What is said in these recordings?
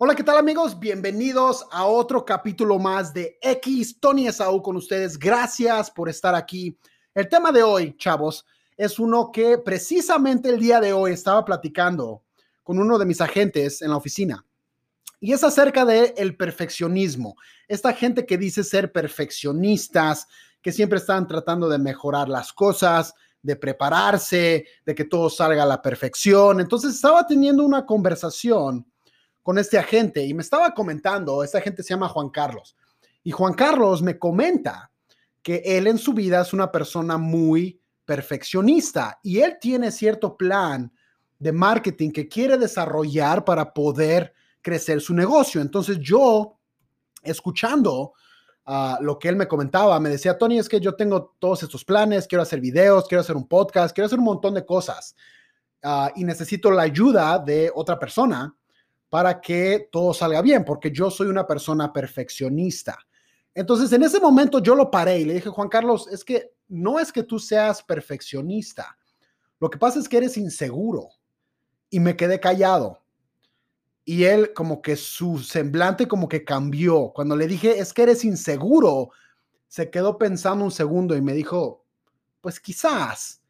Hola, ¿qué tal amigos? Bienvenidos a otro capítulo más de X Tony Esaú con ustedes. Gracias por estar aquí. El tema de hoy, chavos, es uno que precisamente el día de hoy estaba platicando con uno de mis agentes en la oficina. Y es acerca de el perfeccionismo. Esta gente que dice ser perfeccionistas, que siempre están tratando de mejorar las cosas, de prepararse, de que todo salga a la perfección. Entonces estaba teniendo una conversación con este agente y me estaba comentando, este agente se llama Juan Carlos, y Juan Carlos me comenta que él en su vida es una persona muy perfeccionista y él tiene cierto plan de marketing que quiere desarrollar para poder crecer su negocio. Entonces yo, escuchando uh, lo que él me comentaba, me decía, Tony, es que yo tengo todos estos planes, quiero hacer videos, quiero hacer un podcast, quiero hacer un montón de cosas uh, y necesito la ayuda de otra persona para que todo salga bien, porque yo soy una persona perfeccionista. Entonces, en ese momento yo lo paré y le dije, Juan Carlos, es que no es que tú seas perfeccionista, lo que pasa es que eres inseguro. Y me quedé callado. Y él como que su semblante como que cambió. Cuando le dije, es que eres inseguro, se quedó pensando un segundo y me dijo, pues quizás.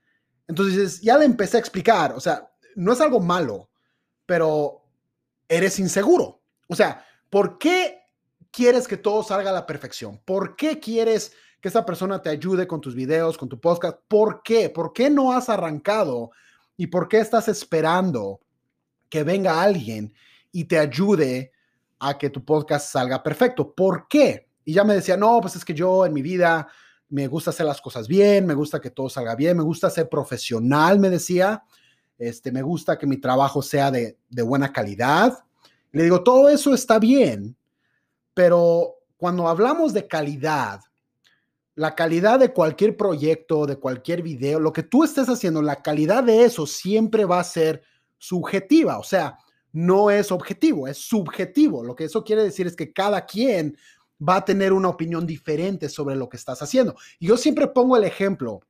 Entonces ya le empecé a explicar, o sea, no es algo malo, pero eres inseguro. O sea, ¿por qué quieres que todo salga a la perfección? ¿Por qué quieres que esa persona te ayude con tus videos, con tu podcast? ¿Por qué? ¿Por qué no has arrancado? ¿Y por qué estás esperando que venga alguien y te ayude a que tu podcast salga perfecto? ¿Por qué? Y ya me decía, no, pues es que yo en mi vida me gusta hacer las cosas bien, me gusta que todo salga bien, me gusta ser profesional, me decía. Este, me gusta que mi trabajo sea de, de buena calidad. Le digo, todo eso está bien, pero cuando hablamos de calidad, la calidad de cualquier proyecto, de cualquier video, lo que tú estés haciendo, la calidad de eso siempre va a ser subjetiva, o sea, no es objetivo, es subjetivo. Lo que eso quiere decir es que cada quien va a tener una opinión diferente sobre lo que estás haciendo. Y yo siempre pongo el ejemplo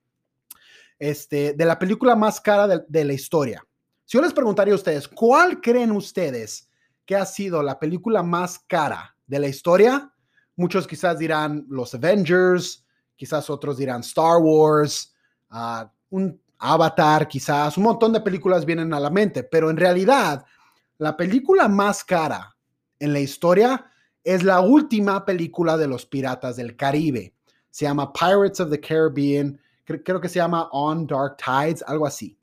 este, de la película más cara de, la historia. Si yo les preguntaría a ustedes, ¿cuál creen ustedes que ha sido la película más cara de la historia? Muchos quizás dirán los Avengers, quizás otros dirán Star Wars, ah, un Avatar, quizás un montón de películas vienen a la mente, pero en realidad la película más cara en la historia es la última película de los Piratas del Caribe. Se llama Pirates of the Caribbean creo que se llama On Dark Tides, algo así.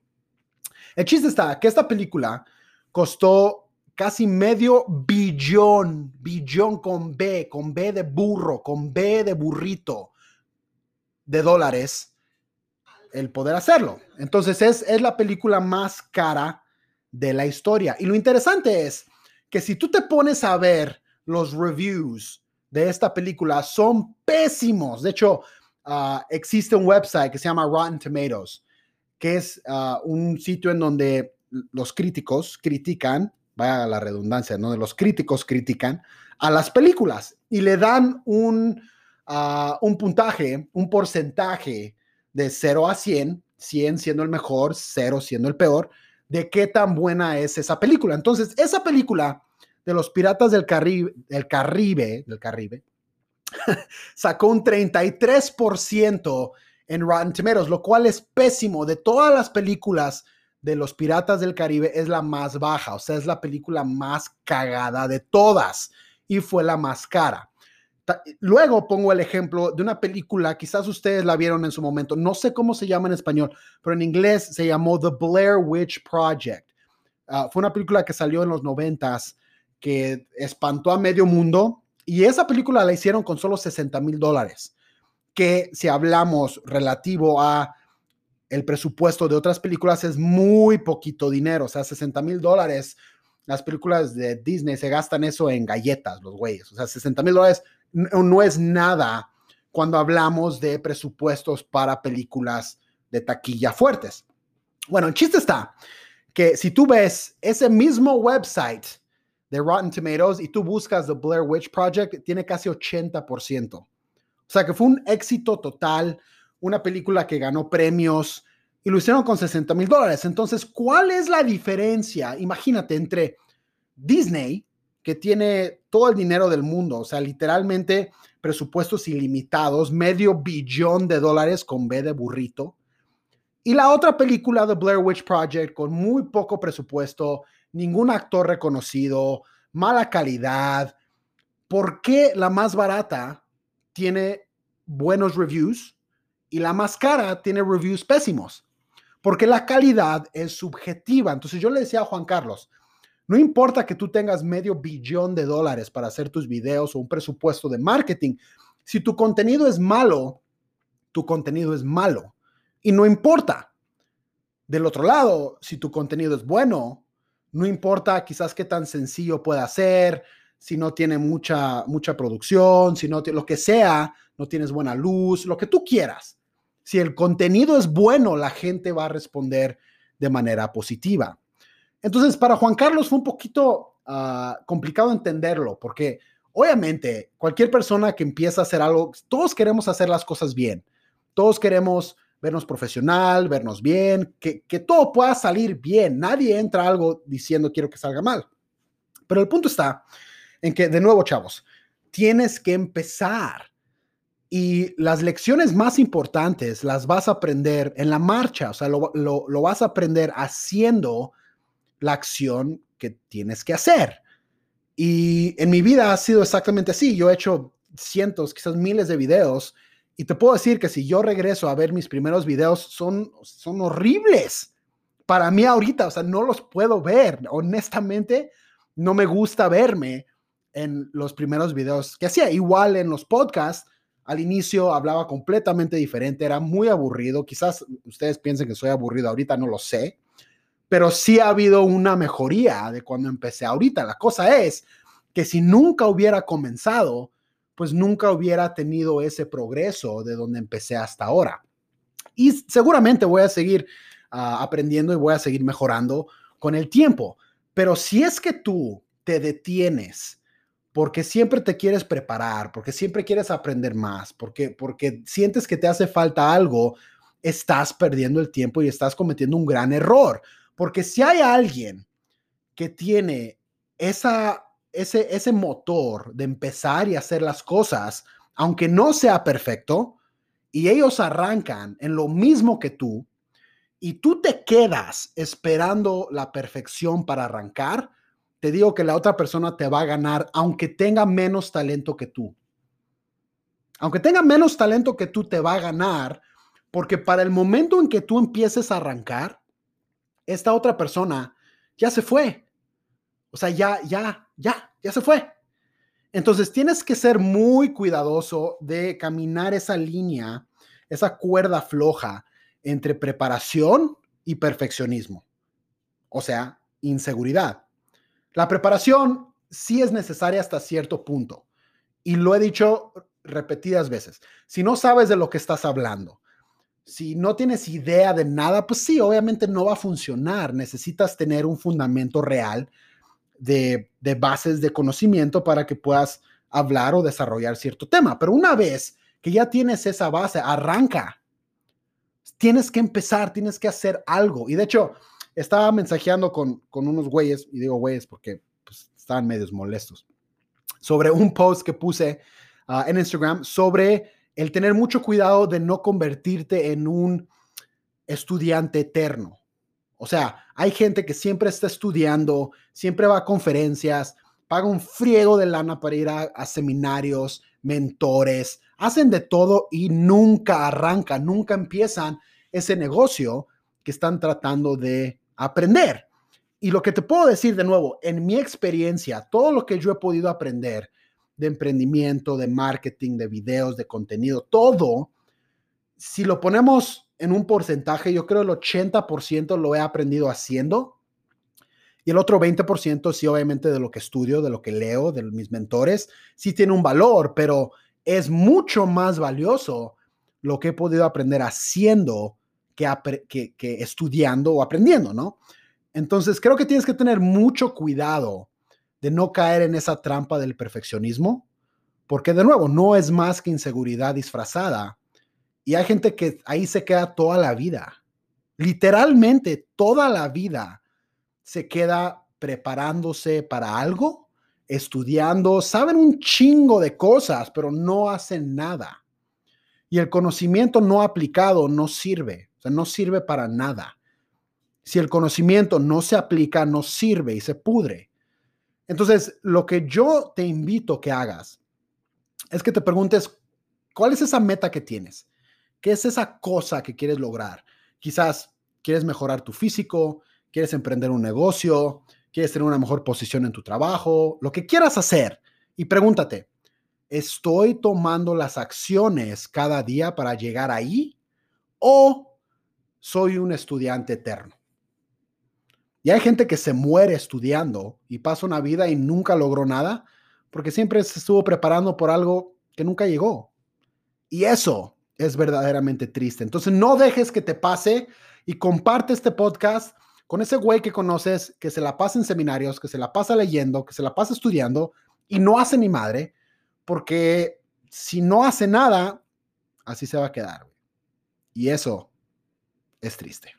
El chiste está que esta película costó casi medio billón, billón con B, con B de burro, con B de burrito de dólares el poder hacerlo. Entonces es, es la película más cara de la historia. Y lo interesante es que si tú te pones a ver los reviews de esta película, son pésimos. De hecho, Ah, existe un website que se llama Rotten Tomatoes, que es ah, un sitio en donde los críticos critican, vaya la redundancia, ¿no? Los críticos critican a las películas y le dan un, ah, un puntaje, un porcentaje de 0 a 100, 100 siendo el mejor, 0 siendo el peor, de qué tan buena es esa película. Entonces, esa película de los Piratas del Caribe, del Caribe, del Caribe, sacó un 33% en Rotten Tomatoes, lo cual es pésimo. De todas las películas de los Piratas del Caribe es la más baja, o sea, es la película más cagada de todas y fue la más cara. Luego pongo el ejemplo de una película, quizás ustedes la vieron en su momento, no sé cómo se llama en español, pero en inglés se llamó The Blair Witch Project. Ah, fue una película que salió en los noventas que espantó a medio mundo y esa película la hicieron con solo 60 mil dólares, que si hablamos relativo a el presupuesto de otras películas es muy poquito dinero, o sea, 60 mil dólares. Las películas de Disney se gastan eso en galletas, los güeyes. O sea, 60 mil dólares no, es nada cuando hablamos de presupuestos para películas de taquilla fuertes. Bueno, el chiste está que si tú ves ese mismo website de Rotten Tomatoes y tú buscas The Blair Witch Project, tiene casi 80%. O sea que fue un éxito total, una película que ganó premios y lo hicieron con 60 mil dólares. Entonces, ¿cuál es la diferencia? Imagínate entre Disney, que tiene todo el dinero del mundo, o sea, literalmente presupuestos ilimitados, medio billón de dólares con B de burrito. Y la otra película, The Blair Witch Project, con muy poco presupuesto, ningún actor reconocido, mala calidad. ¿Por qué la más barata tiene buenos reviews y la más cara tiene reviews pésimos? Porque la calidad es subjetiva. Entonces yo le decía a Juan Carlos, no importa que tú tengas medio billón de dólares para hacer tus videos o un presupuesto de marketing, si tu contenido es malo, tu contenido es malo. Y no importa. Del otro lado, si tu contenido es bueno, no importa quizás qué tan sencillo pueda ser, si no tiene mucha, mucha producción, si no lo que sea, no tienes buena luz, lo que tú quieras. Si el contenido es bueno, la gente va a responder de manera positiva. Entonces, para Juan Carlos fue un poquito ah, complicado entenderlo, porque obviamente cualquier persona que empieza a hacer algo, todos queremos hacer las cosas bien, todos queremos vernos profesional, vernos bien, que, que todo pueda salir bien. Nadie entra a algo diciendo quiero que salga mal. Pero el punto está en que, de nuevo, chavos, tienes que empezar. Y las lecciones más importantes las vas a aprender en la marcha, o sea, lo, lo, lo vas a aprender haciendo la acción que tienes que hacer. Y en mi vida ha sido exactamente así. Yo he hecho cientos, quizás miles de videos y te puedo decir que si yo regreso a ver mis primeros videos, son, son horribles. Para mí ahorita, o sea, no los puedo ver. Honestamente, no me gusta verme en los primeros videos que hacía. Igual en los podcasts, al inicio hablaba completamente diferente, era muy aburrido. Quizás ustedes piensen que soy aburrido ahorita, no lo sé pero sí ha habido una mejoría de cuando empecé ahorita. La cosa es que si nunca hubiera comenzado, pues nunca hubiera tenido ese progreso de donde empecé hasta ahora. Y seguramente voy a seguir ah, aprendiendo y voy a seguir mejorando con el tiempo. Pero si es que tú te detienes porque siempre te quieres preparar, porque siempre quieres aprender más, porque, porque sientes que te hace falta algo, estás perdiendo el tiempo y estás cometiendo un gran error. Porque si hay alguien que tiene esa, ese, ese motor de empezar y hacer las cosas, aunque no sea perfecto, y ellos arrancan en lo mismo que tú, y tú te quedas esperando la perfección para arrancar, te digo que la otra persona te va a ganar aunque tenga menos talento que tú. Aunque tenga menos talento que tú, te va a ganar porque para el momento en que tú empieces a arrancar, esta otra persona ya se fue. O sea, ya, ya, ya, ya se fue. Entonces tienes que ser muy cuidadoso de caminar esa línea, esa cuerda floja entre preparación y perfeccionismo. O sea, inseguridad. La preparación sí es necesaria hasta cierto punto. Y lo he dicho repetidas veces. Si no sabes de lo que estás hablando, si no tienes idea de nada, pues sí, obviamente no va a funcionar. Necesitas tener un fundamento real de, bases de conocimiento para que puedas hablar o desarrollar cierto tema. Pero una vez que ya tienes esa base, arranca. Tienes que empezar, tienes que hacer algo. Y de hecho, estaba mensajeando con, unos güeyes, y digo güeyes porque pues, estaban medios molestos, sobre un post que puse ah, en Instagram sobre el tener mucho cuidado de no convertirte en un estudiante eterno. O sea, hay gente que siempre está estudiando, siempre va a conferencias, paga un friego de lana para ir a, seminarios, mentores, hacen de todo y nunca arrancan, nunca empiezan ese negocio que están tratando de aprender. Y lo que te puedo decir de nuevo, en mi experiencia, todo lo que yo he podido aprender de emprendimiento, de marketing, de videos, de contenido, todo, si lo ponemos en un porcentaje, yo creo el 80% lo he aprendido haciendo y el otro 20% sí, obviamente, de lo que estudio, de lo que leo, de mis mentores, sí tiene un valor, pero es mucho más valioso lo que he podido aprender haciendo que, que, que estudiando o aprendiendo, ¿no? Entonces, creo que tienes que tener mucho cuidado de no caer en esa trampa del perfeccionismo, porque de nuevo, no es más que inseguridad disfrazada. Y hay gente que ahí se queda toda la vida, literalmente toda la vida se queda preparándose para algo estudiando, saben un chingo de cosas, pero no hacen nada. Y el conocimiento no aplicado no sirve, o sea, no sirve para nada. Si el conocimiento no se aplica, no sirve y se pudre. Entonces, lo que yo te invito que hagas es que te preguntes, ¿cuál es esa meta que tienes? ¿Qué es esa cosa que quieres lograr? Quizás quieres mejorar tu físico, quieres emprender un negocio, quieres tener una mejor posición en tu trabajo, lo que quieras hacer. Y pregúntate, ¿estoy tomando las acciones cada día para llegar ahí? ¿O soy un estudiante eterno? Y hay gente que se muere estudiando y pasa una vida y nunca logró nada porque siempre se estuvo preparando por algo que nunca llegó. Y eso es verdaderamente triste. Entonces no dejes que te pase y comparte este podcast con ese güey que conoces que se la pasa en seminarios, que se la pasa leyendo, que se la pasa estudiando y no hace ni madre, porque si no hace nada, así se va a quedar. Y eso es triste.